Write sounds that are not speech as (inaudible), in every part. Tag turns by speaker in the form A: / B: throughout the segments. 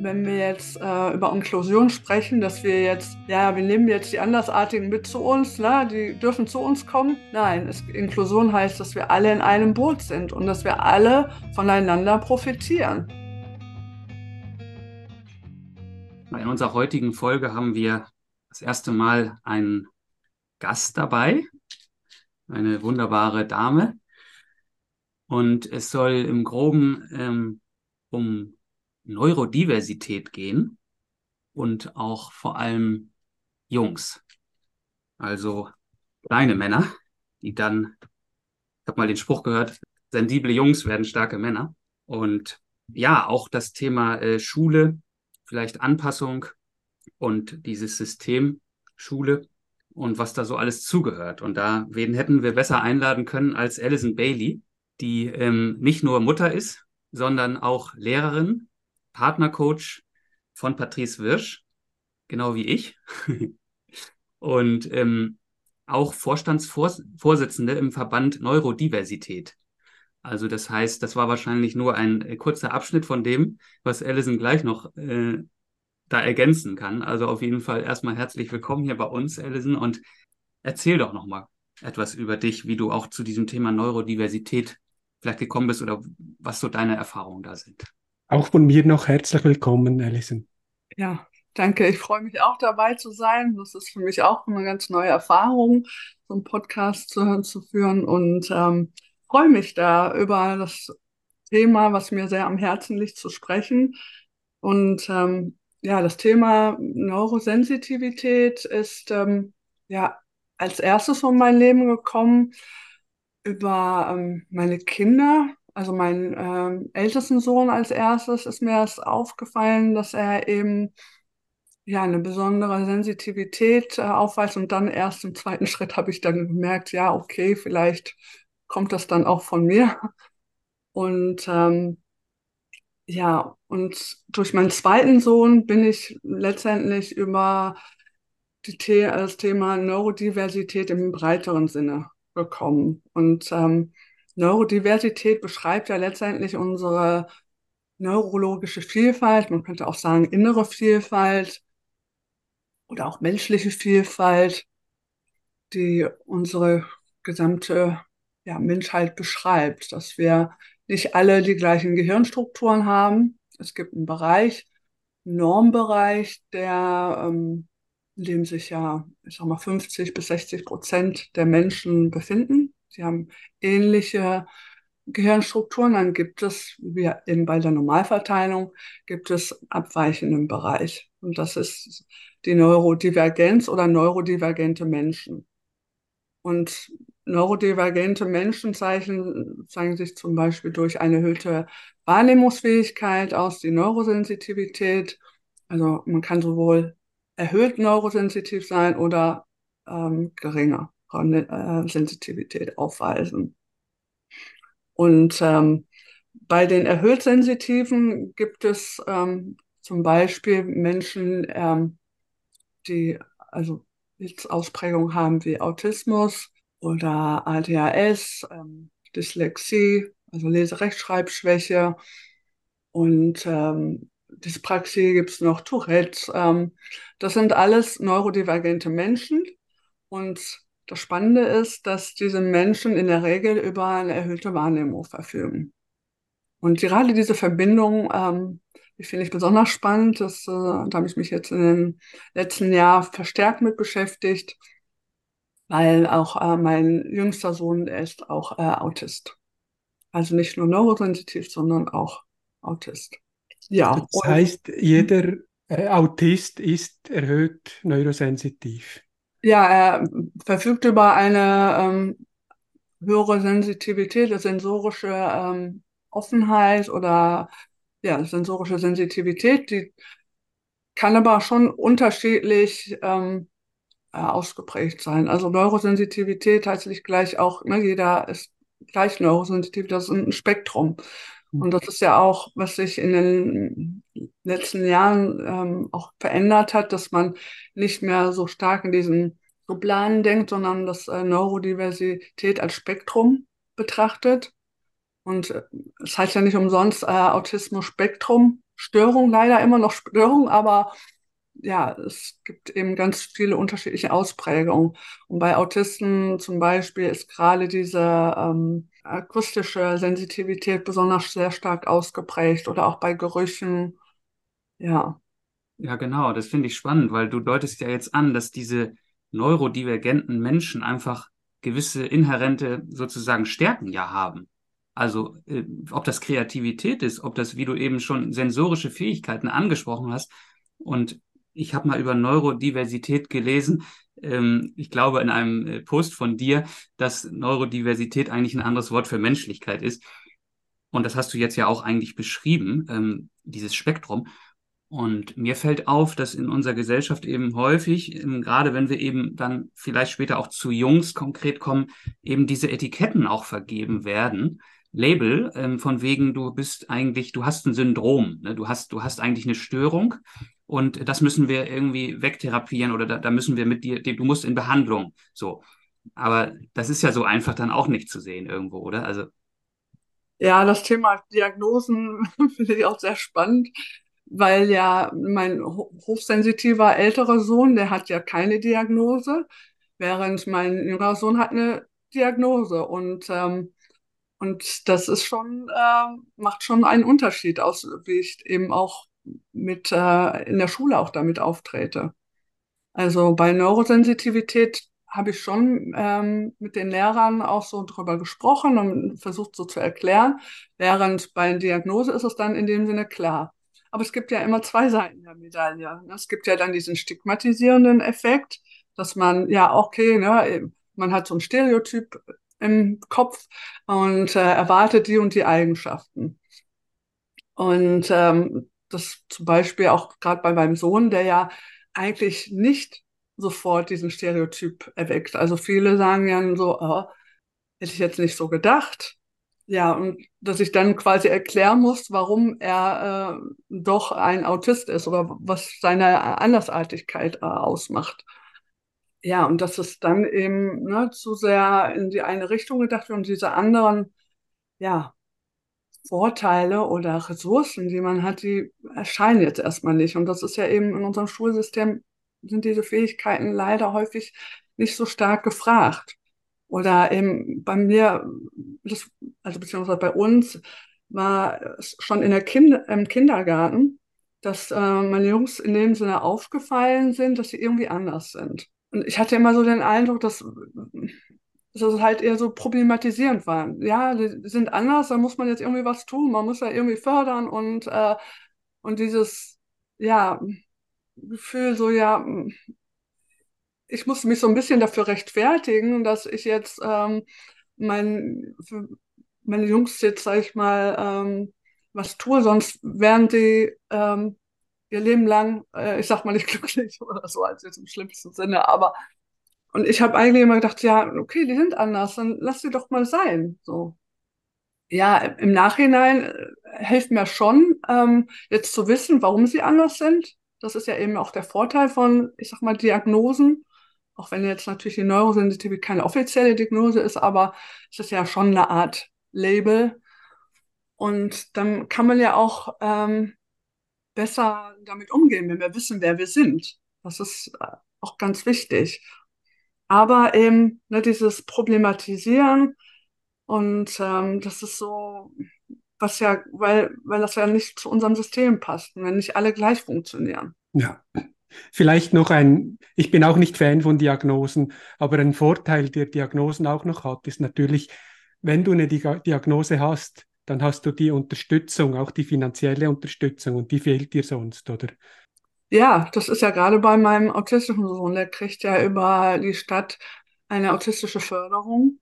A: wenn wir jetzt äh, über Inklusion sprechen, dass wir jetzt, ja, wir nehmen jetzt die Andersartigen mit zu uns, ne? die dürfen zu uns kommen. Nein, es, Inklusion heißt, dass wir alle in einem Boot sind und dass wir alle voneinander profitieren.
B: In unserer heutigen Folge haben wir das erste Mal einen Gast dabei, eine wunderbare Dame. Und es soll im Groben ähm, um Neurodiversität gehen und auch vor allem Jungs. Also kleine Männer, die dann, ich habe mal den Spruch gehört, sensible Jungs werden starke Männer. Und ja, auch das Thema äh, Schule, vielleicht Anpassung und dieses System Schule und was da so alles zugehört. Und da, wen hätten wir besser einladen können als Alison Bailey, die ähm, nicht nur Mutter ist, sondern auch Lehrerin Partnercoach von Patrice Wirsch, genau wie ich. (laughs) und ähm, auch Vorstandsvorsitzende im Verband Neurodiversität. Also das heißt, das war wahrscheinlich nur ein äh, kurzer Abschnitt von dem, was Alison gleich noch äh, da ergänzen kann. Also auf jeden Fall erstmal herzlich willkommen hier bei uns, Alison, und erzähl doch nochmal etwas über dich, wie du auch zu diesem Thema Neurodiversität vielleicht gekommen bist oder was so deine Erfahrungen da sind.
C: Auch von mir noch herzlich willkommen, Alison.
A: Ja, danke. Ich freue mich auch dabei zu sein. Das ist für mich auch eine ganz neue Erfahrung, so einen Podcast zu, zu führen und ähm, freue mich da über das Thema, was mir sehr am Herzen liegt, zu sprechen. Und ähm, ja, das Thema Neurosensitivität ist ähm, ja als erstes um mein Leben gekommen über ähm, meine Kinder, also mein ähm, ältesten Sohn als erstes ist mir erst aufgefallen, dass er eben ja eine besondere Sensitivität äh, aufweist und dann erst im zweiten (laughs) Schritt habe ich dann gemerkt, ja, okay, vielleicht kommt das dann auch von mir. Und ähm, ja, und durch meinen zweiten Sohn bin ich letztendlich über The das Thema Neurodiversität im breiteren Sinne gekommen. Und ähm, Neurodiversität beschreibt ja letztendlich unsere neurologische Vielfalt, man könnte auch sagen innere Vielfalt oder auch menschliche Vielfalt, die unsere gesamte ja, Menschheit beschreibt, dass wir nicht alle die gleichen Gehirnstrukturen haben. Es gibt einen Bereich, einen Normbereich, der, ähm, in dem sich ja, ich sag mal, 50 bis 60 Prozent der Menschen befinden. Sie haben ähnliche Gehirnstrukturen, dann gibt es, wie eben bei der Normalverteilung, gibt es abweichenden Bereich. Und das ist die Neurodivergenz oder neurodivergente Menschen. Und neurodivergente Menschen zeichnen, zeigen sich zum Beispiel durch eine erhöhte Wahrnehmungsfähigkeit aus, die Neurosensitivität. Also man kann sowohl erhöht neurosensitiv sein oder ähm, geringer. Äh, Sensitivität aufweisen. Und ähm, bei den erhöht Sensitiven gibt es ähm, zum Beispiel Menschen, ähm, die also Ausprägungen haben wie Autismus oder ADHS, ähm, Dyslexie, also Leserechtschreibschwäche und ähm, Dyspraxie gibt es noch, Tourette. Ähm, das sind alles neurodivergente Menschen und das Spannende ist, dass diese Menschen in der Regel über eine erhöhte Wahrnehmung verfügen. Und gerade diese Verbindung, ähm, die finde ich besonders spannend. Das, äh, da habe ich mich jetzt in den letzten Jahren verstärkt mit beschäftigt, weil auch äh, mein jüngster Sohn, der ist auch äh, Autist. Also nicht nur neurosensitiv, sondern auch Autist.
C: Ja. Das heißt, jeder äh, Autist ist erhöht neurosensitiv.
A: Ja, er verfügt über eine ähm, höhere Sensitivität, eine sensorische ähm, Offenheit oder ja, sensorische Sensitivität, die kann aber schon unterschiedlich ähm, äh, ausgeprägt sein. Also Neurosensitivität heißt nicht gleich auch, ne, jeder ist gleich neurosensitiv, das ist ein Spektrum. Mhm. Und das ist ja auch, was sich in den letzten Jahren ähm, auch verändert hat, dass man nicht mehr so stark in diesen Schubladen denkt, sondern das äh, Neurodiversität als Spektrum betrachtet. Und äh, es heißt ja nicht umsonst äh, Autismus-Spektrum. Störung, leider immer noch Störung, aber ja, es gibt eben ganz viele unterschiedliche Ausprägungen. Und bei Autisten zum Beispiel ist gerade diese ähm, akustische Sensitivität besonders sehr stark ausgeprägt oder auch bei Gerüchen. Ja.
B: Ja, genau, das finde ich spannend, weil du deutest ja jetzt an, dass diese neurodivergenten Menschen einfach gewisse inhärente sozusagen Stärken ja haben. Also äh, ob das Kreativität ist, ob das, wie du eben schon sensorische Fähigkeiten angesprochen hast. Und ich habe mal über Neurodiversität gelesen. Ähm, ich glaube in einem äh, Post von dir, dass Neurodiversität eigentlich ein anderes Wort für Menschlichkeit ist. Und das hast du jetzt ja auch eigentlich beschrieben, ähm, dieses Spektrum. Und mir fällt auf, dass in unserer Gesellschaft eben häufig, ähm, gerade wenn wir eben dann vielleicht später auch zu Jungs konkret kommen, eben diese Etiketten auch vergeben werden. Label, ähm, von wegen, du bist eigentlich, du hast ein Syndrom, ne? du hast, du hast eigentlich eine Störung und das müssen wir irgendwie wegtherapieren oder da, da müssen wir mit dir, du musst in Behandlung, so. Aber das ist ja so einfach dann auch nicht zu sehen irgendwo, oder? Also.
A: Ja, das Thema Diagnosen (laughs) finde ich auch sehr spannend weil ja mein hochsensitiver älterer Sohn, der hat ja keine Diagnose, während mein jüngerer Sohn hat eine Diagnose und ähm, und das ist schon äh, macht schon einen Unterschied aus, wie ich eben auch mit äh, in der Schule auch damit auftrete. Also bei Neurosensitivität habe ich schon ähm, mit den Lehrern auch so drüber gesprochen und versucht so zu erklären, während bei Diagnose ist es dann in dem Sinne klar. Aber es gibt ja immer zwei Seiten der Medaille. Es gibt ja dann diesen stigmatisierenden Effekt, dass man, ja, okay, ne, man hat so ein Stereotyp im Kopf und äh, erwartet die und die Eigenschaften. Und ähm, das zum Beispiel auch gerade bei meinem Sohn, der ja eigentlich nicht sofort diesen Stereotyp erweckt. Also viele sagen ja so, oh, hätte ich jetzt nicht so gedacht. Ja, und dass ich dann quasi erklären muss, warum er äh, doch ein Autist ist oder was seine Andersartigkeit äh, ausmacht. Ja, und dass es dann eben ne, zu sehr in die eine Richtung gedacht wird und diese anderen, ja, Vorteile oder Ressourcen, die man hat, die erscheinen jetzt erstmal nicht. Und das ist ja eben in unserem Schulsystem sind diese Fähigkeiten leider häufig nicht so stark gefragt. Oder eben bei mir, das, also beziehungsweise bei uns, war es schon in der kind im Kindergarten, dass äh, meine Jungs in dem Sinne aufgefallen sind, dass sie irgendwie anders sind. Und ich hatte immer so den Eindruck, dass, dass es halt eher so problematisierend war. Ja, die sind anders, da muss man jetzt irgendwie was tun, man muss ja irgendwie fördern und, äh, und dieses, ja, Gefühl so, ja, ich musste mich so ein bisschen dafür rechtfertigen, dass ich jetzt ähm, mein, meine Jungs jetzt, sag ich mal, ähm, was tue, sonst wären die ähm, ihr Leben lang, äh, ich sag mal nicht (laughs) glücklich oder so, als jetzt im schlimmsten Sinne, aber und ich habe eigentlich immer gedacht, ja, okay, die sind anders, dann lass sie doch mal sein. So. Ja, im Nachhinein äh, hilft mir schon, ähm, jetzt zu wissen, warum sie anders sind. Das ist ja eben auch der Vorteil von, ich sag mal, Diagnosen auch wenn jetzt natürlich die Neurosensitivität keine offizielle Diagnose ist, aber es ist ja schon eine Art Label. Und dann kann man ja auch ähm, besser damit umgehen, wenn wir wissen, wer wir sind. Das ist äh, auch ganz wichtig. Aber eben ne, dieses Problematisieren und ähm, das ist so, was ja, weil, weil das ja nicht zu unserem System passt, wenn nicht alle gleich funktionieren.
C: Ja, Vielleicht noch ein, ich bin auch nicht Fan von Diagnosen, aber ein Vorteil, der Diagnosen auch noch hat, ist natürlich, wenn du eine Diagnose hast, dann hast du die Unterstützung, auch die finanzielle Unterstützung und die fehlt dir sonst, oder?
A: Ja, das ist ja gerade bei meinem autistischen Sohn, der kriegt ja über die Stadt eine autistische Förderung.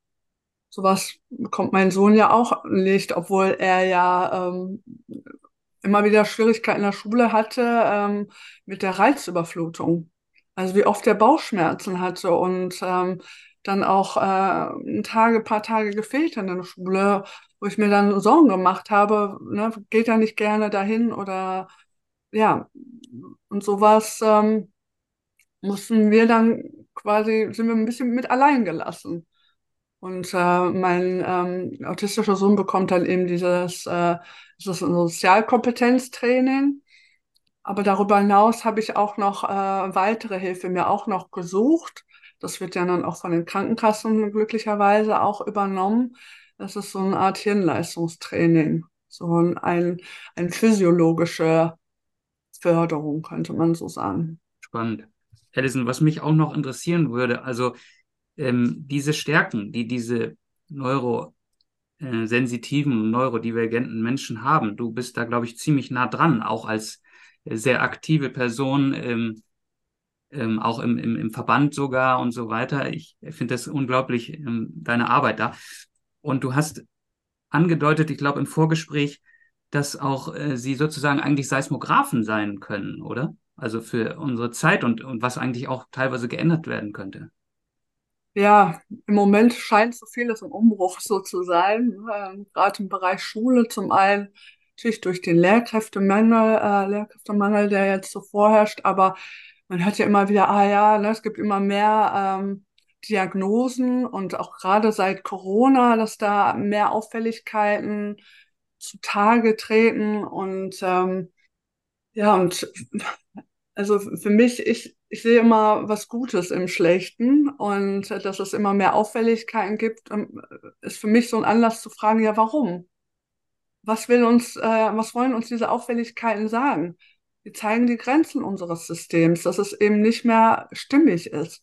A: Sowas bekommt mein Sohn ja auch nicht, obwohl er ja ähm, immer wieder Schwierigkeiten in der Schule hatte ähm, mit der Reizüberflutung. Also wie oft der Bauchschmerzen hatte und ähm, dann auch äh, Tage, paar Tage gefehlt in der Schule, wo ich mir dann Sorgen gemacht habe, ne, geht er nicht gerne dahin oder ja, und sowas ähm, mussten wir dann quasi, sind wir ein bisschen mit allein gelassen. Und äh, mein ähm, autistischer Sohn bekommt dann eben dieses, äh, das ist ein Sozialkompetenztraining. Aber darüber hinaus habe ich auch noch äh, weitere Hilfe mir auch noch gesucht. Das wird ja dann auch von den Krankenkassen glücklicherweise auch übernommen. Das ist so eine Art Hirnleistungstraining, so ein, ein physiologische Förderung, könnte man so sagen.
B: Spannend. Alison, was mich auch noch interessieren würde, also ähm, diese Stärken, die diese neurosensitiven, neurodivergenten Menschen haben, du bist da, glaube ich, ziemlich nah dran, auch als sehr aktive Person, ähm, ähm, auch im, im, im Verband sogar und so weiter. Ich finde das unglaublich, ähm, deine Arbeit da. Und du hast angedeutet, ich glaube im Vorgespräch, dass auch äh, sie sozusagen eigentlich Seismographen sein können, oder? Also für unsere Zeit und, und was eigentlich auch teilweise geändert werden könnte.
A: Ja, im Moment scheint so vieles im Umbruch so zu sein, äh, gerade im Bereich Schule zum einen natürlich durch den Lehrkräftemangel, äh, Lehrkräftemangel, der jetzt so vorherrscht, aber man hört ja immer wieder, ah ja, ne, es gibt immer mehr ähm, Diagnosen und auch gerade seit Corona, dass da mehr Auffälligkeiten zutage treten und ähm, ja, und also für mich, ich, ich sehe immer was Gutes im Schlechten und dass es immer mehr Auffälligkeiten gibt, ähm, ist für mich so ein Anlass zu fragen, ja, warum? Was will uns, äh, was wollen uns diese Auffälligkeiten sagen? Die zeigen die Grenzen unseres Systems, dass es eben nicht mehr stimmig ist.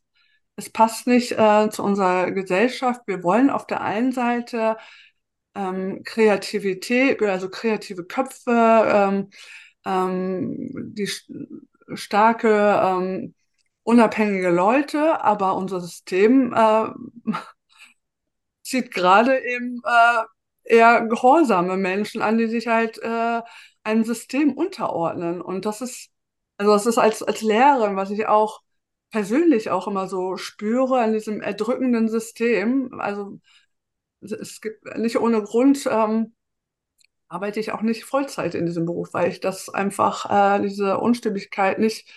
A: Es passt nicht äh, zu unserer Gesellschaft. Wir wollen auf der einen Seite ähm, Kreativität, also kreative Köpfe, ähm, ähm, die starke, ähm, unabhängige Leute, aber unser System äh, (laughs) zieht gerade eben äh, eher gehorsame Menschen an, die sich halt äh, einem System unterordnen. Und das ist, also das ist als, als Lehrerin, was ich auch persönlich auch immer so spüre an diesem erdrückenden System. Also es gibt nicht ohne Grund ähm, arbeite ich auch nicht Vollzeit in diesem Beruf, weil ich das einfach, äh, diese Unstimmigkeit nicht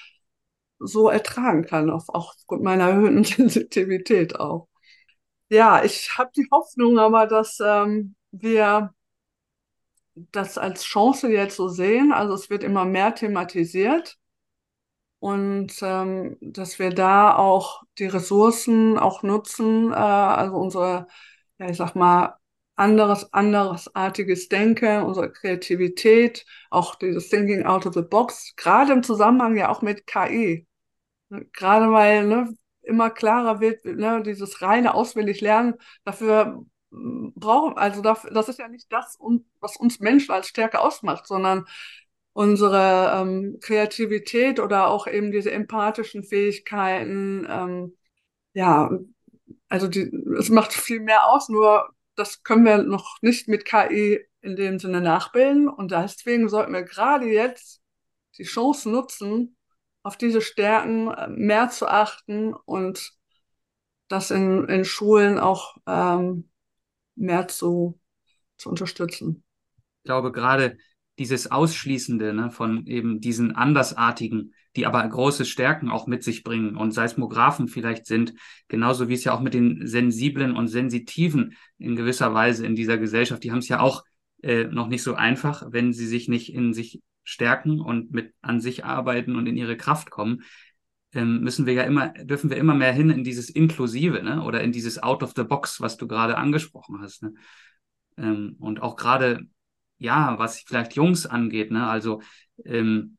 A: so ertragen kann, auf, auch aufgrund meiner erhöhten (laughs) Sensitivität auch. Ja, ich habe die Hoffnung aber, dass ähm, wir das als Chance jetzt so sehen. Also es wird immer mehr thematisiert und ähm, dass wir da auch die Ressourcen auch nutzen, äh, also unsere, ja, ich sag mal, anderes, anderesartiges Denken, unsere Kreativität, auch dieses Thinking out of the box, gerade im Zusammenhang ja auch mit KI. Gerade weil ne, immer klarer wird, ne, dieses reine auswendig lernen, dafür hm, brauchen, also dafür, das ist ja nicht das, was uns Menschen als Stärke ausmacht, sondern unsere ähm, Kreativität oder auch eben diese empathischen Fähigkeiten, ähm, ja, also die, es macht viel mehr aus, nur das können wir noch nicht mit KI in dem Sinne nachbilden. Und deswegen sollten wir gerade jetzt die Chance nutzen, auf diese Stärken äh, mehr zu achten und das in, in Schulen auch ähm, mehr zu, zu unterstützen.
B: Ich glaube, gerade dieses Ausschließende ne, von eben diesen Andersartigen, die aber große Stärken auch mit sich bringen und Seismographen vielleicht sind, genauso wie es ja auch mit den Sensiblen und Sensitiven in gewisser Weise in dieser Gesellschaft, die haben es ja auch äh, noch nicht so einfach, wenn sie sich nicht in sich stärken und mit an sich arbeiten und in ihre Kraft kommen, ähm, müssen wir ja immer, dürfen wir immer mehr hin in dieses Inklusive, ne? Oder in dieses Out of the Box, was du gerade angesprochen hast. Ne? Ähm, und auch gerade ja, was vielleicht Jungs angeht, ne? Also ähm,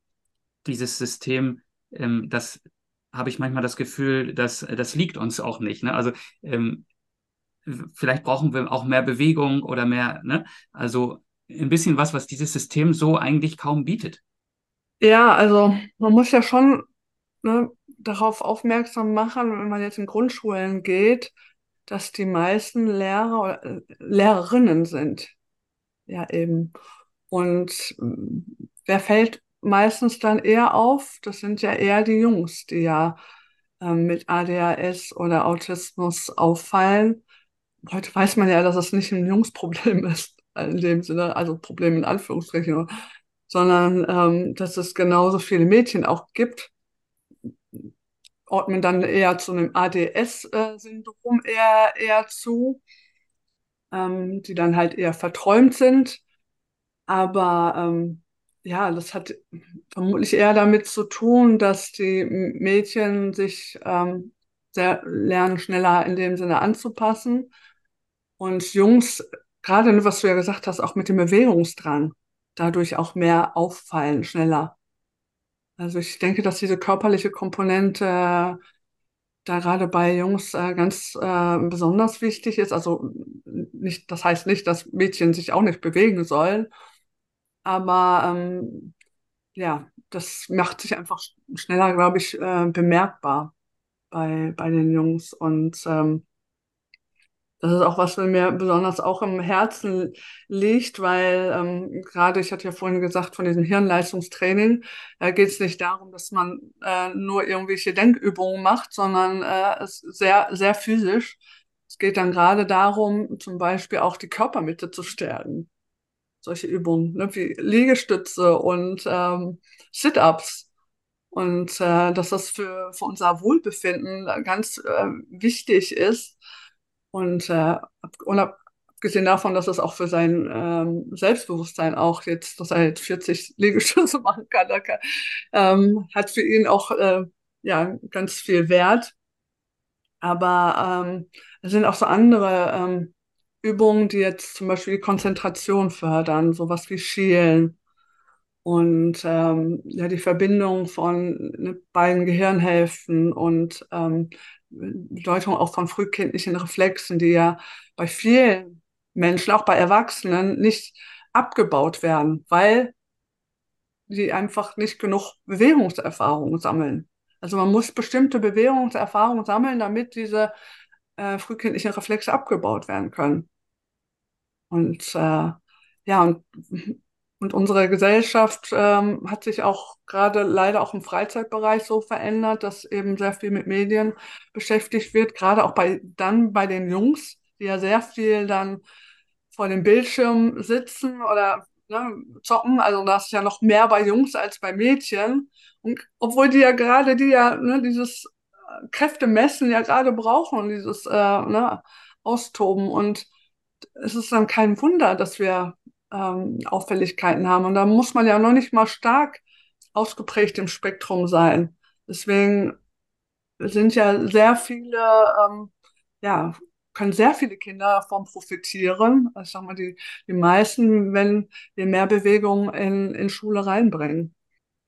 B: dieses System, ähm, das habe ich manchmal das Gefühl, dass das liegt uns auch nicht. Ne? Also ähm, vielleicht brauchen wir auch mehr Bewegung oder mehr, ne? Also ein bisschen was, was dieses System so eigentlich kaum bietet.
A: Ja, also man muss ja schon ne, darauf aufmerksam machen, wenn man jetzt in Grundschulen geht, dass die meisten Lehrer oder äh, Lehrerinnen sind. Ja, eben. Und mm, wer fällt meistens dann eher auf? Das sind ja eher die Jungs, die ja ähm, mit ADHS oder Autismus auffallen. Heute weiß man ja, dass es nicht ein Jungsproblem (laughs) ist, in dem Sinne, also Problem in Anführungsstrichen, sondern ähm, dass es genauso viele Mädchen auch gibt. ordnen dann eher zu einem ADS-Syndrom eher, eher zu, ähm, die dann halt eher verträumt sind. Aber ähm, ja, das hat vermutlich eher damit zu tun, dass die Mädchen sich ähm, sehr lernen, schneller in dem Sinne anzupassen. Und Jungs, gerade was du ja gesagt hast, auch mit dem Bewegungsdrang, dadurch auch mehr auffallen, schneller. Also ich denke, dass diese körperliche Komponente da gerade bei Jungs äh, ganz äh, besonders wichtig ist. Also nicht, das heißt nicht, dass Mädchen sich auch nicht bewegen sollen, aber ähm, ja, das macht sich einfach schneller, glaube ich, äh, bemerkbar bei, bei den Jungs. Und ähm, das ist auch was, was mir besonders auch im Herzen liegt, weil ähm, gerade, ich hatte ja vorhin gesagt, von diesem Hirnleistungstraining, da geht es nicht darum, dass man äh, nur irgendwelche Denkübungen macht, sondern äh, es ist sehr, sehr physisch. Es geht dann gerade darum, zum Beispiel auch die Körpermitte zu stärken solche Übungen, ne, wie Liegestütze und ähm, Sit-ups. Und äh, dass das für, für unser Wohlbefinden ganz äh, wichtig ist. Und äh, abgesehen davon, dass es auch für sein ähm, Selbstbewusstsein auch jetzt, dass er jetzt 40 (laughs) Liegestütze machen kann, kann ähm, hat für ihn auch äh, ja, ganz viel Wert. Aber ähm, es sind auch so andere ähm, Übungen, die jetzt zum Beispiel die Konzentration fördern, sowas wie Schielen und ähm, ja die Verbindung von ne, beiden Gehirnhälften und ähm, Bedeutung auch von frühkindlichen Reflexen, die ja bei vielen Menschen, auch bei Erwachsenen, nicht abgebaut werden, weil die einfach nicht genug Bewegungserfahrung sammeln. Also man muss bestimmte Bewegungserfahrungen sammeln, damit diese äh, frühkindlichen Reflexe abgebaut werden können. Und äh, ja, und, und unsere Gesellschaft ähm, hat sich auch gerade leider auch im Freizeitbereich so verändert, dass eben sehr viel mit Medien beschäftigt wird, gerade auch bei dann bei den Jungs, die ja sehr viel dann vor dem Bildschirm sitzen oder ne, zocken. Also da ist ja noch mehr bei Jungs als bei Mädchen. Und obwohl die ja gerade die ja ne, dieses äh, Kräftemessen ja gerade brauchen und dieses äh, ne, Austoben und es ist dann kein Wunder, dass wir ähm, Auffälligkeiten haben. Und da muss man ja noch nicht mal stark ausgeprägt im Spektrum sein. Deswegen sind ja sehr viele, ähm, ja, können sehr viele Kinder davon profitieren. Also ich sag mal, die, die meisten, wenn wir mehr Bewegung in, in Schule reinbringen.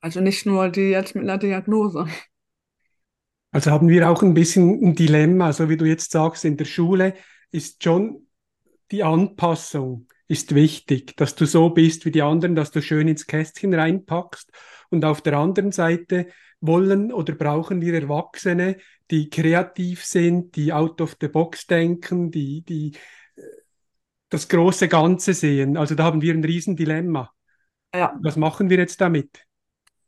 A: Also nicht nur die jetzt mit einer Diagnose.
C: Also haben wir auch ein bisschen ein Dilemma, so wie du jetzt sagst, in der Schule ist schon die Anpassung ist wichtig, dass du so bist wie die anderen, dass du schön ins Kästchen reinpackst. Und auf der anderen Seite wollen oder brauchen wir Erwachsene, die kreativ sind, die out of the box denken, die, die äh, das große Ganze sehen. Also da haben wir ein Riesendilemma. Ja. Was machen wir jetzt damit?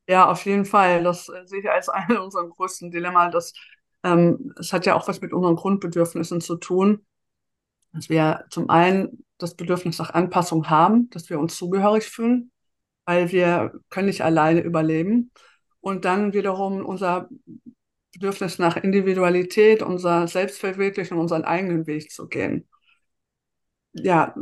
A: Ja, auf jeden Fall. Das äh, sehe ich als (laughs) eine unserer größten Dilemma. Das, ähm, das hat ja auch was mit unseren Grundbedürfnissen zu tun dass wir zum einen das Bedürfnis nach Anpassung haben, dass wir uns zugehörig fühlen, weil wir können nicht alleine überleben. Und dann wiederum unser Bedürfnis nach Individualität, unser Selbstverwirklichen, unseren eigenen Weg zu gehen. Ja,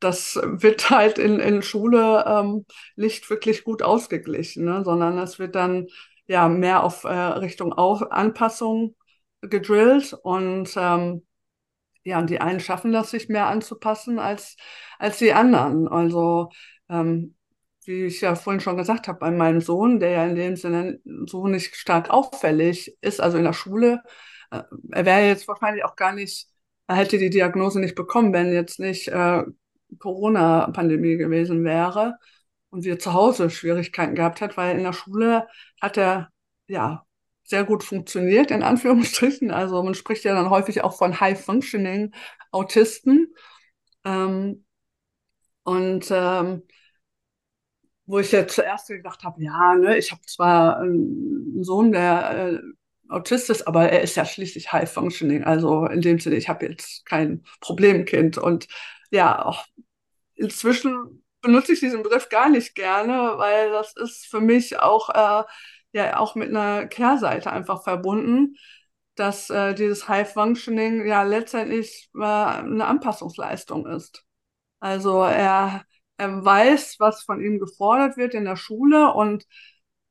A: das wird halt in, in Schule ähm, nicht wirklich gut ausgeglichen, ne? sondern es wird dann ja mehr auf äh, Richtung auf Anpassung gedrillt und ähm, ja, und die einen schaffen das, sich mehr anzupassen als, als die anderen. Also, ähm, wie ich ja vorhin schon gesagt habe, bei meinem Sohn, der ja in dem Sinne so nicht stark auffällig ist, also in der Schule, äh, er wäre jetzt wahrscheinlich auch gar nicht, er hätte die Diagnose nicht bekommen, wenn jetzt nicht äh, Corona-Pandemie gewesen wäre und wir zu Hause Schwierigkeiten gehabt hat, weil in der Schule hat er ja sehr gut funktioniert, in Anführungsstrichen. Also man spricht ja dann häufig auch von High-Functioning Autisten. Ähm, und ähm, wo ich ja zuerst gedacht habe, ja, ne, ich habe zwar einen Sohn, der äh, Autist ist, aber er ist ja schließlich High Functioning. Also in dem Sinne, ich habe jetzt kein Problemkind. Und ja, auch inzwischen benutze ich diesen Begriff gar nicht gerne, weil das ist für mich auch äh, ja auch mit einer Kehrseite einfach verbunden, dass äh, dieses High Functioning ja letztendlich äh, eine Anpassungsleistung ist. Also er, er weiß, was von ihm gefordert wird in der Schule und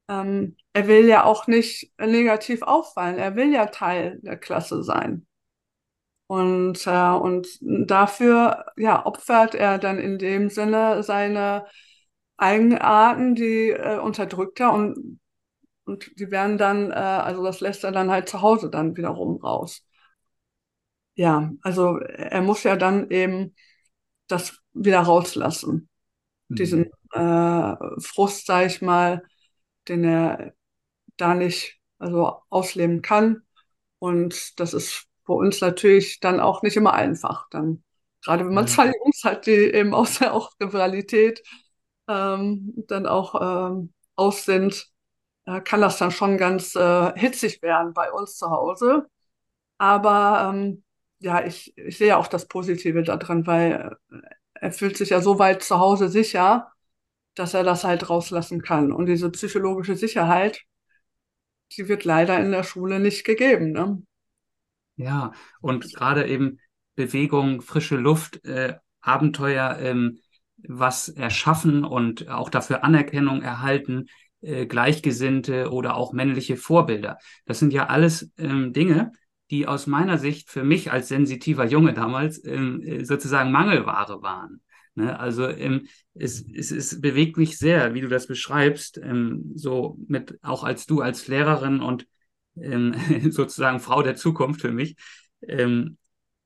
A: ähm, er will ja auch nicht negativ auffallen. Er will ja Teil der Klasse sein. Und, äh, und dafür ja, opfert er dann in dem Sinne seine Eigenarten, die äh, unterdrückt er und, und die werden dann, äh, also das lässt er dann halt zu Hause dann wiederum raus. Ja, also er muss ja dann eben das wieder rauslassen. Mhm. Diesen äh, Frust, sag ich mal, den er da nicht also ausleben kann. Und das ist für uns natürlich dann auch nicht immer einfach. Dann, gerade wenn man mhm. zwei Jungs hat, die eben aus der auch Rivalität ähm, dann auch ähm, aus sind, kann das dann schon ganz äh, hitzig werden bei uns zu Hause. Aber ähm, ja, ich, ich sehe auch das Positive daran, weil äh, er fühlt sich ja so weit zu Hause sicher, dass er das halt rauslassen kann. Und diese psychologische Sicherheit, die wird leider in der Schule nicht gegeben. Ne?
B: Ja, und gerade eben Bewegung, frische Luft, äh, Abenteuer, ähm, was erschaffen und auch dafür Anerkennung erhalten, äh, Gleichgesinnte oder auch männliche Vorbilder. Das sind ja alles ähm, Dinge, die aus meiner Sicht für mich als sensitiver Junge damals ähm, äh, sozusagen Mangelware waren. Ne? Also ähm, es, es, es bewegt mich sehr, wie du das beschreibst, ähm, so mit auch als du als Lehrerin und ähm, (laughs) sozusagen Frau der Zukunft für mich. Ähm,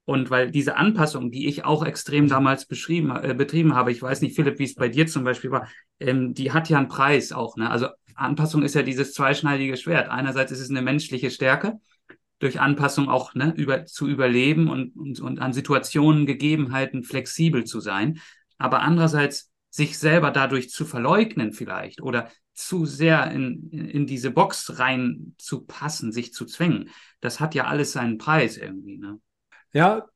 B: und weil diese Anpassung, die ich auch extrem damals beschrieben, äh, betrieben habe, ich weiß nicht, Philipp, wie es bei dir zum Beispiel war, ähm, die hat ja einen Preis auch. Ne? Also Anpassung ist ja dieses zweischneidige Schwert. Einerseits ist es eine menschliche Stärke, durch Anpassung auch ne, über, zu überleben und, und, und an Situationen, Gegebenheiten flexibel zu sein. Aber andererseits sich selber dadurch zu verleugnen vielleicht oder zu sehr in, in diese Box rein zu passen, sich zu zwängen, das hat ja alles seinen Preis irgendwie. Ne?
C: Ja,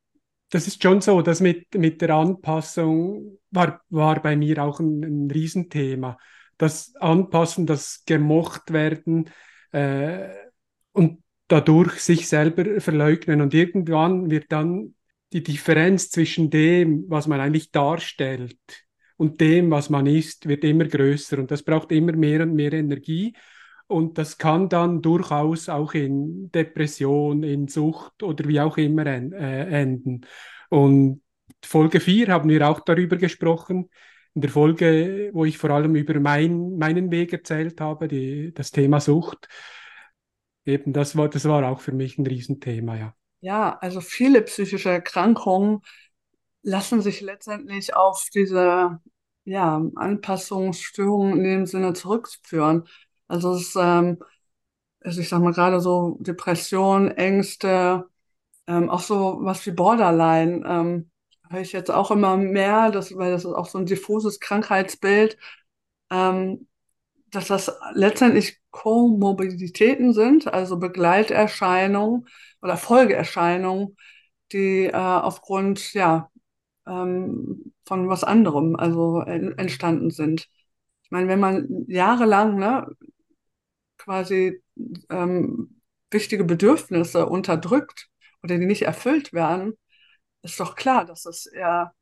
C: das ist schon so. Das mit, mit der Anpassung war, war bei mir auch ein, ein Riesenthema. Das Anpassen, das gemocht werden äh, und dadurch sich selber verleugnen. Und irgendwann wird dann die Differenz zwischen dem, was man eigentlich darstellt und dem, was man ist, wird immer größer. Und das braucht immer mehr und mehr Energie. Und das kann dann durchaus auch in Depression, in Sucht oder wie auch immer en äh, enden. Und Folge 4 haben wir auch darüber gesprochen. In der Folge, wo ich vor allem über mein, meinen Weg erzählt habe, die, das Thema Sucht. Eben, das war, das war auch für mich ein Riesenthema, ja.
A: Ja, also viele psychische Erkrankungen lassen sich letztendlich auf diese ja, Anpassungsstörungen in dem Sinne zurückführen. Also es ist, ähm, also ich sag mal gerade so Depression, Ängste, ähm, auch so was wie Borderline, ähm, höre ich jetzt auch immer mehr, das, weil das ist auch so ein diffuses Krankheitsbild, ähm, dass das letztendlich Komorbiditäten sind, also Begleiterscheinungen oder Folgeerscheinungen, die äh, aufgrund ja ähm, von was anderem also entstanden sind. Ich meine, wenn man jahrelang ne, quasi ähm, wichtige Bedürfnisse unterdrückt oder die nicht erfüllt werden, ist doch klar, dass es eher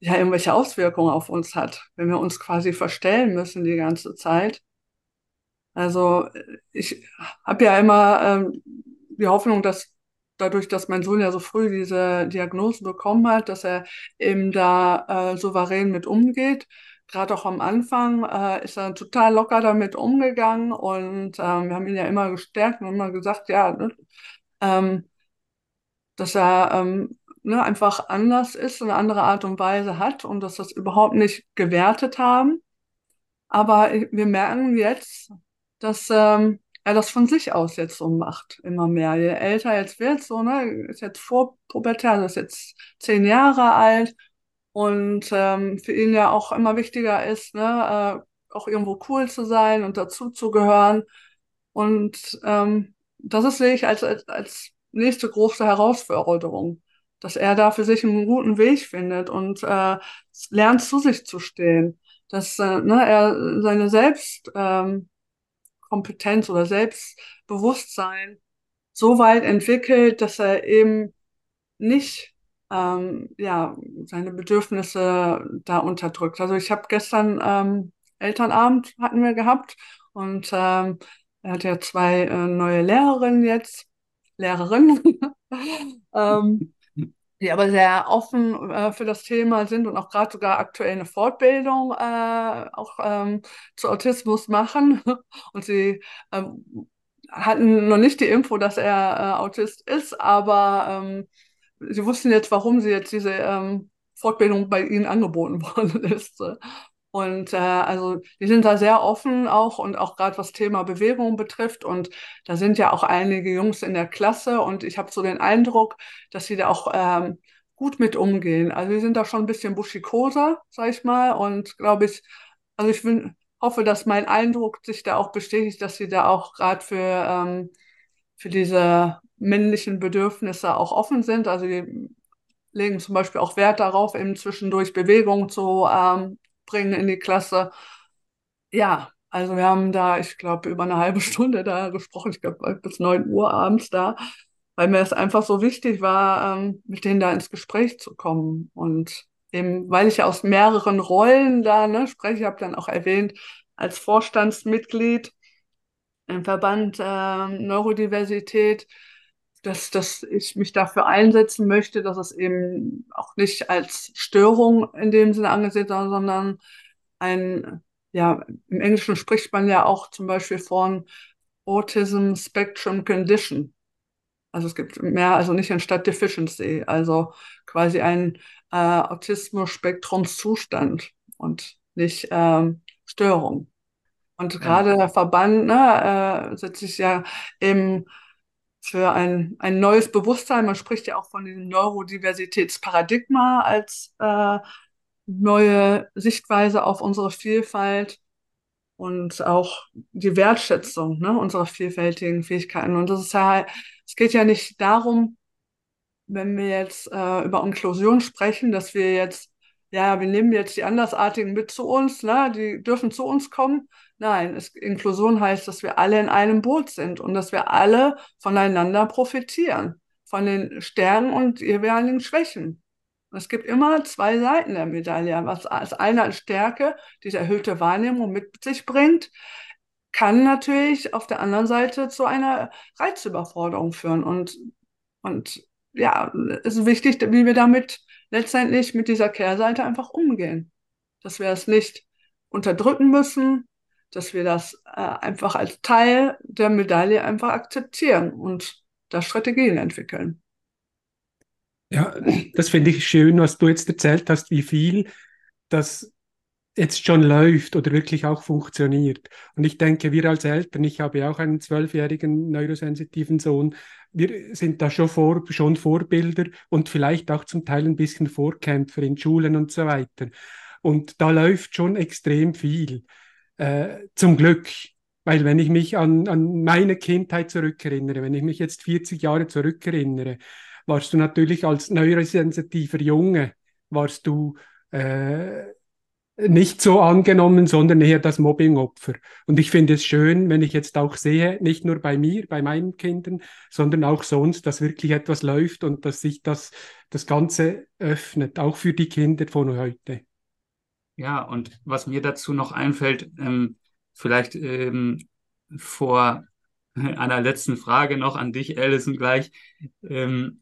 A: ja irgendwelche Auswirkungen auf uns hat, wenn wir uns quasi verstellen müssen die ganze Zeit. Also ich habe ja immer ähm, die Hoffnung, dass dadurch, dass mein Sohn ja so früh diese Diagnose bekommen hat, dass er eben da äh, souverän mit umgeht. Gerade auch am Anfang äh, ist er total locker damit umgegangen und ähm, wir haben ihn ja immer gestärkt und immer gesagt, ja, ne, ähm, dass er ähm, ne, einfach anders ist, eine andere Art und Weise hat und dass das überhaupt nicht gewertet haben. Aber wir merken jetzt, dass ähm, er das von sich aus jetzt so macht, immer mehr. Je älter jetzt wird, so, ne, ist jetzt vorpubertär, also ist jetzt zehn Jahre alt und ähm, für ihn ja auch immer wichtiger ist, ne, äh, auch irgendwo cool zu sein und dazu zu gehören. Und ähm, das ist, sehe ich als, als, als nächste große Herausforderung, dass er da für sich einen guten Weg findet und äh, lernt zu sich zu stehen, dass äh, ne, er seine Selbst ähm, Selbstkompetenz oder Selbstbewusstsein so weit entwickelt, dass er eben nicht ähm, ja, seine Bedürfnisse da unterdrückt. Also ich habe gestern ähm, Elternabend hatten wir gehabt und ähm, er hat ja zwei äh, neue Lehrerinnen jetzt, Lehrerinnen, (laughs) ähm, die aber sehr offen äh, für das Thema sind und auch gerade sogar aktuell eine Fortbildung äh, auch ähm, zu Autismus machen. (laughs) Und sie ähm, hatten noch nicht die Info, dass er äh, Autist ist, aber ähm, sie wussten jetzt, warum sie jetzt diese ähm, Fortbildung bei ihnen angeboten (laughs) worden ist. Und äh, also die sind da sehr offen auch und auch gerade was Thema Bewegung betrifft. Und da sind ja auch einige Jungs in der Klasse und ich habe so den Eindruck, dass sie da auch ähm, gut mit umgehen. Also die sind da schon ein bisschen buschikoser, sag ich mal. Und glaube ich, also ich bin, hoffe, dass mein Eindruck sich da auch bestätigt, dass sie da auch gerade für, ähm, für diese männlichen Bedürfnisse auch offen sind. Also die legen zum Beispiel auch Wert darauf, eben zwischendurch Bewegung zu ähm, bringen in die Klasse. Ja, also wir haben da, ich glaube, über eine halbe (laughs) Stunde da gesprochen, ich glaube bis neun Uhr abends da, weil mir es einfach so wichtig war, ähm, mit denen da ins Gespräch zu kommen. Und eben, weil ich ja aus mehreren Rollen da ne, spreche, ich habe dann auch erwähnt, als Vorstandsmitglied im Verband äh, Neurodiversität, dass, dass ich mich dafür einsetzen möchte, dass es eben auch nicht als Störung in dem Sinne angesehen wird, sondern ein, ja, im Englischen spricht man ja auch zum Beispiel von Autism Spectrum Condition. Also es gibt mehr, also nicht anstatt Deficiency, also quasi ein äh, Autismus-Spektrumszustand und nicht ähm, Störung. Und gerade der Verband ne, äh, setzt sich ja im für ein, ein neues Bewusstsein. Man spricht ja auch von dem Neurodiversitätsparadigma als äh, neue Sichtweise auf unsere Vielfalt und auch die Wertschätzung ne, unserer vielfältigen Fähigkeiten. Und das ist ja, es geht ja nicht darum, wenn wir jetzt äh, über Inklusion sprechen, dass wir jetzt, ja, wir nehmen jetzt die Andersartigen mit zu uns, ne, die dürfen zu uns kommen, Nein, es, Inklusion heißt, dass wir alle in einem Boot sind und dass wir alle voneinander profitieren, von den Stärken und jeweiligen Schwächen. Es gibt immer zwei Seiten der Medaille. Was als eine Stärke diese erhöhte Wahrnehmung mit sich bringt, kann natürlich auf der anderen Seite zu einer Reizüberforderung führen. Und, und ja, es ist wichtig, wie wir damit letztendlich mit dieser Kehrseite einfach umgehen. Dass wir es nicht unterdrücken müssen, dass wir das äh, einfach als Teil der Medaille einfach akzeptieren und da Strategien entwickeln.
C: Ja, das finde ich schön, was du jetzt erzählt hast, wie viel das jetzt schon läuft oder wirklich auch funktioniert. Und ich denke, wir als Eltern, ich habe auch einen zwölfjährigen neurosensitiven Sohn, wir sind da schon, vor, schon Vorbilder und vielleicht auch zum Teil ein bisschen Vorkämpfer in Schulen und so weiter. Und da läuft schon extrem viel. Äh, zum Glück. Weil wenn ich mich an, an meine Kindheit zurückerinnere, wenn ich mich jetzt 40 Jahre zurückerinnere, warst du natürlich als neurosensitiver Junge, warst du äh, nicht so angenommen, sondern eher das Mobbingopfer. Und ich finde es schön, wenn ich jetzt auch sehe, nicht nur bei mir, bei meinen Kindern, sondern auch sonst, dass wirklich etwas läuft und dass sich das, das Ganze öffnet, auch für die Kinder von heute.
B: Ja, und was mir dazu noch einfällt, ähm, vielleicht ähm, vor (laughs) einer letzten Frage noch an dich, Alison, gleich, ähm,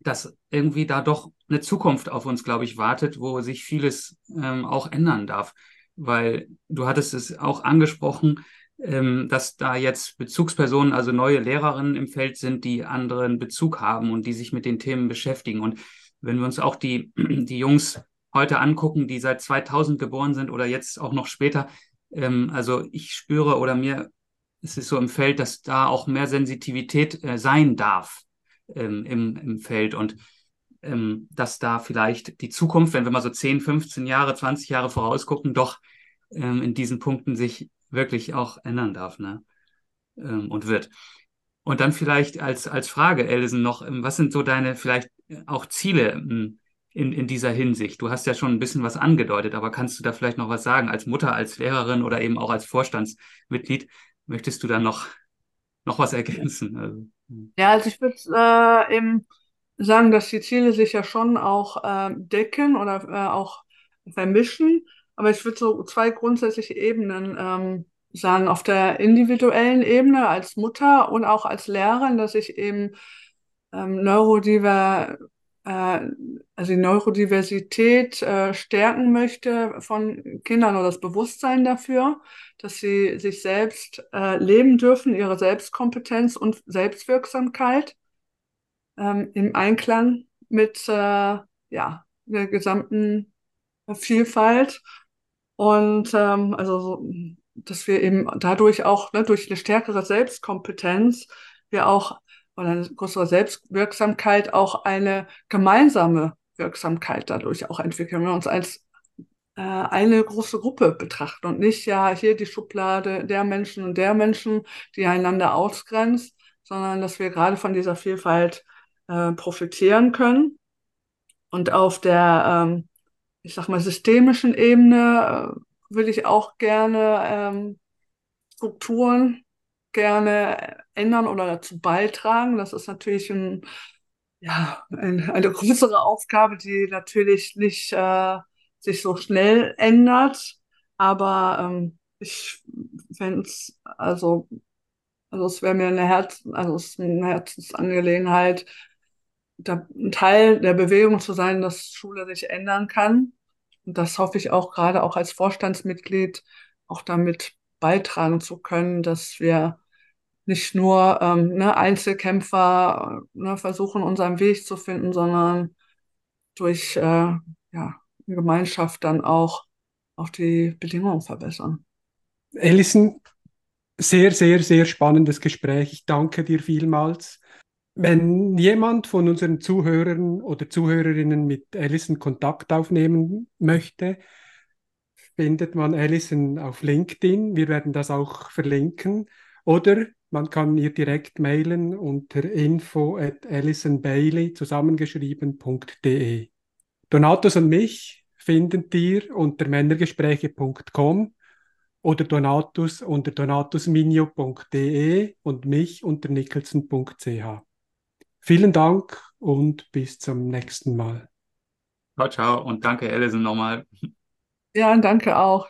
B: dass irgendwie da doch eine Zukunft auf uns, glaube ich, wartet, wo sich vieles ähm, auch ändern darf. Weil du hattest es auch angesprochen, ähm, dass da jetzt Bezugspersonen, also neue Lehrerinnen im Feld sind, die anderen Bezug haben und die sich mit den Themen beschäftigen. Und wenn wir uns auch die, (clears throat) die Jungs heute angucken, die seit 2000 geboren sind oder jetzt auch noch später. Ähm, also ich spüre oder mir ist es so im Feld, dass da auch mehr Sensitivität äh, sein darf ähm, im, im Feld und ähm, dass da vielleicht die Zukunft, wenn wir mal so 10, 15 Jahre, 20 Jahre vorausgucken, doch ähm, in diesen Punkten sich wirklich auch ändern darf ne? Ähm, und wird. Und dann vielleicht als, als Frage, Alison, noch, ähm, was sind so deine vielleicht auch Ziele? In, in dieser Hinsicht? Du hast ja schon ein bisschen was angedeutet, aber kannst du da vielleicht noch was sagen als Mutter, als Lehrerin oder eben auch als Vorstandsmitglied? möchtest du da noch, noch was ergänzen? Also,
A: hm. ja, also ich würde äh, eben sagen, dass die Ziele sich ja schon auch äh, decken oder äh, auch vermischen. Aber ich würde so zwei grundsätzliche Ebenen ähm, sagen. Auf der individuellen Ebene als Mutter und auch als Lehrerin, dass ich eben ähm, Neurodiver also die Neurodiversität äh, stärken möchte von Kindern oder das Bewusstsein dafür, dass sie sich selbst äh, leben dürfen, ihre Selbstkompetenz und Selbstwirksamkeit ähm, im Einklang mit äh, ja, der gesamten Vielfalt. Und ähm, also so, dass wir eben dadurch auch, ne, durch eine stärkere Selbstkompetenz, wir auch oder eine größere Selbstwirksamkeit auch eine gemeinsame Wirksamkeit dadurch auch entwickeln. Wenn wir uns als äh, eine große Gruppe betrachten und nicht ja hier die Schublade der Menschen und der Menschen, die einander ausgrenzt, sondern dass wir gerade von dieser Vielfalt äh, profitieren können. Und auf der, ähm, ich sag mal, systemischen Ebene äh, will ich auch gerne ähm, Strukturen gerne ändern oder dazu beitragen. Das ist natürlich ein, ja, ein, eine größere Aufgabe, die natürlich nicht äh, sich so schnell ändert. Aber ähm, ich fände es, also, also es wäre mir eine Herz, also es eine Herzensangelegenheit, da ein Teil der Bewegung zu sein, dass Schule sich ändern kann. Und das hoffe ich auch gerade auch als Vorstandsmitglied auch damit beitragen zu können, dass wir nicht nur ähm, ne, Einzelkämpfer ne, versuchen, unseren Weg zu finden, sondern durch äh, ja, Gemeinschaft dann auch, auch die Bedingungen verbessern.
C: Alison, sehr, sehr, sehr spannendes Gespräch. Ich danke dir vielmals. Wenn jemand von unseren Zuhörern oder Zuhörerinnen mit Alison Kontakt aufnehmen möchte, findet man Alison auf LinkedIn. Wir werden das auch verlinken. Oder man kann ihr direkt mailen unter info at alisonbailey zusammengeschrieben.de. Donatus und mich findet ihr unter männergespräche.com oder Donatus unter donatusminio.de und mich unter nicholson.ch. Vielen Dank und bis zum nächsten Mal.
B: Ciao, ciao und danke, Alison, nochmal.
A: Ja, danke auch.